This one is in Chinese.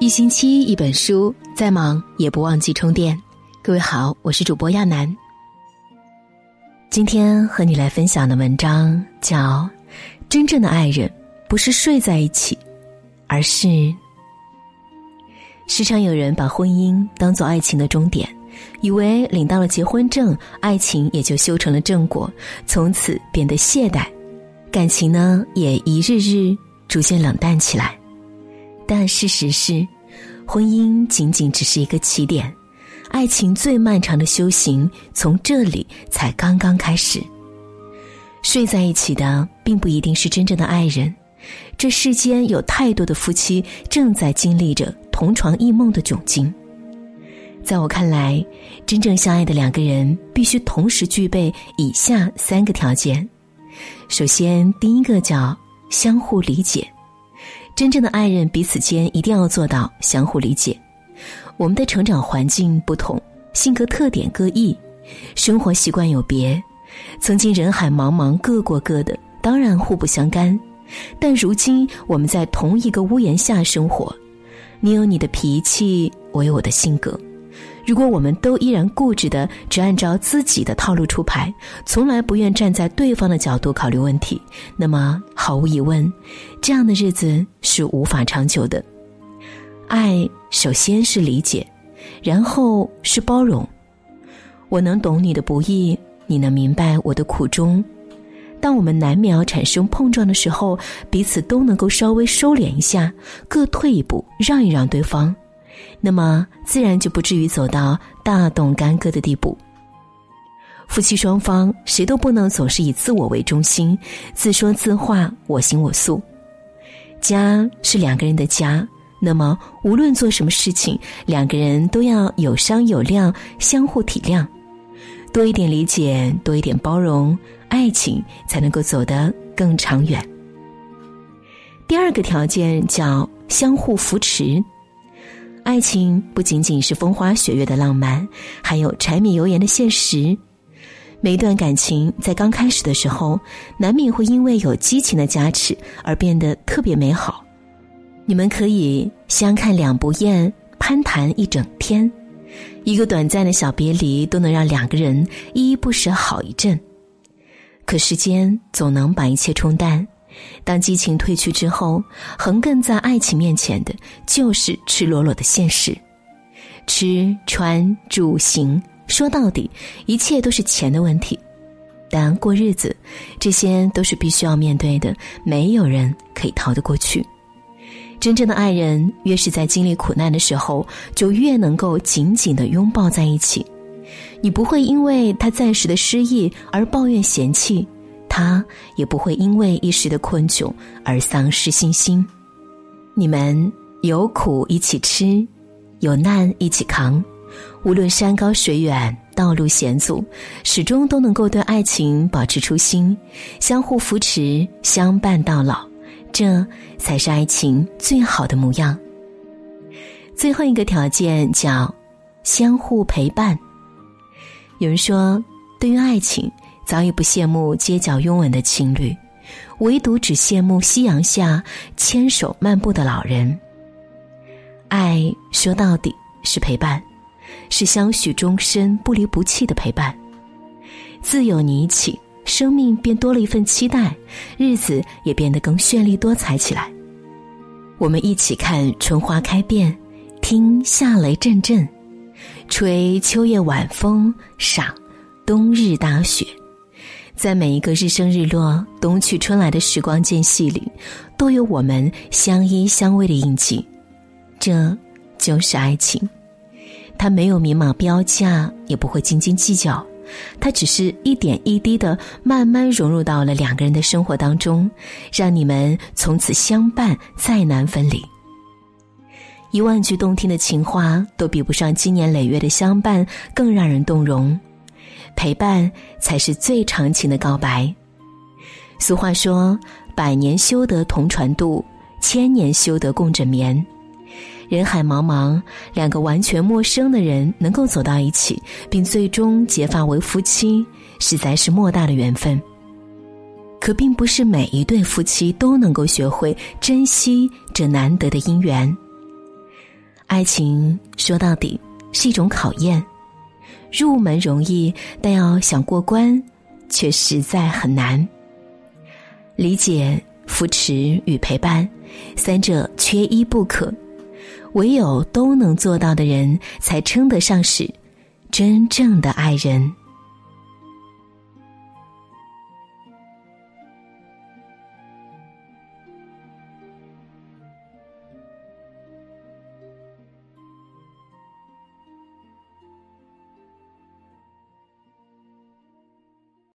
一星期一本书，再忙也不忘记充电。各位好，我是主播亚楠。今天和你来分享的文章叫《真正的爱人不是睡在一起，而是》。时常有人把婚姻当做爱情的终点，以为领到了结婚证，爱情也就修成了正果，从此变得懈怠，感情呢也一日日逐渐冷淡起来。但事实是，婚姻仅仅只是一个起点，爱情最漫长的修行从这里才刚刚开始。睡在一起的并不一定是真正的爱人，这世间有太多的夫妻正在经历着同床异梦的窘境。在我看来，真正相爱的两个人必须同时具备以下三个条件：首先，第一个叫相互理解。真正的爱人彼此间一定要做到相互理解。我们的成长环境不同，性格特点各异，生活习惯有别。曾经人海茫茫，各过各的，当然互不相干。但如今我们在同一个屋檐下生活，你有你的脾气，我有我的性格。如果我们都依然固执的只按照自己的套路出牌，从来不愿站在对方的角度考虑问题，那么毫无疑问，这样的日子是无法长久的。爱首先是理解，然后是包容。我能懂你的不易，你能明白我的苦衷。当我们难免要产生碰撞的时候，彼此都能够稍微收敛一下，各退一步，让一让对方。那么自然就不至于走到大动干戈的地步。夫妻双方谁都不能总是以自我为中心，自说自话，我行我素。家是两个人的家，那么无论做什么事情，两个人都要有商有量，相互体谅，多一点理解，多一点包容，爱情才能够走得更长远。第二个条件叫相互扶持。爱情不仅仅是风花雪月的浪漫，还有柴米油盐的现实。每一段感情在刚开始的时候，难免会因为有激情的加持而变得特别美好。你们可以相看两不厌，攀谈一整天，一个短暂的小别离都能让两个人依依不舍好一阵。可时间总能把一切冲淡。当激情褪去之后，横亘在爱情面前的就是赤裸裸的现实。吃穿住行，说到底，一切都是钱的问题。但过日子，这些都是必须要面对的，没有人可以逃得过去。真正的爱人，越是在经历苦难的时候，就越能够紧紧的拥抱在一起。你不会因为他暂时的失意而抱怨嫌弃。他也不会因为一时的困窘而丧失信心。你们有苦一起吃，有难一起扛，无论山高水远，道路险阻，始终都能够对爱情保持初心，相互扶持，相伴到老，这才是爱情最好的模样。最后一个条件叫相互陪伴。有人说，对于爱情。早已不羡慕街角拥吻的情侣，唯独只羡慕夕阳下牵手漫步的老人。爱说到底是陪伴，是相许终身、不离不弃的陪伴。自有你一起，生命便多了一份期待，日子也变得更绚丽多彩起来。我们一起看春花开遍，听夏雷阵阵，吹秋叶晚风，赏冬日大雪。在每一个日升日落、冬去春来的时光间隙里，都有我们相依相偎的印记。这就是爱情，它没有明码标价，也不会斤斤计较，它只是一点一滴的慢慢融入到了两个人的生活当中，让你们从此相伴，再难分离。一万句动听的情话，都比不上经年累月的相伴更让人动容。陪伴才是最长情的告白。俗话说：“百年修得同船渡，千年修得共枕眠。”人海茫茫，两个完全陌生的人能够走到一起，并最终结发为夫妻，实在是莫大的缘分。可并不是每一对夫妻都能够学会珍惜这难得的姻缘。爱情说到底是一种考验，入门容易，但要想过关，却实在很难。理解、扶持与陪伴，三者缺一不可。唯有都能做到的人，才称得上是真正的爱人。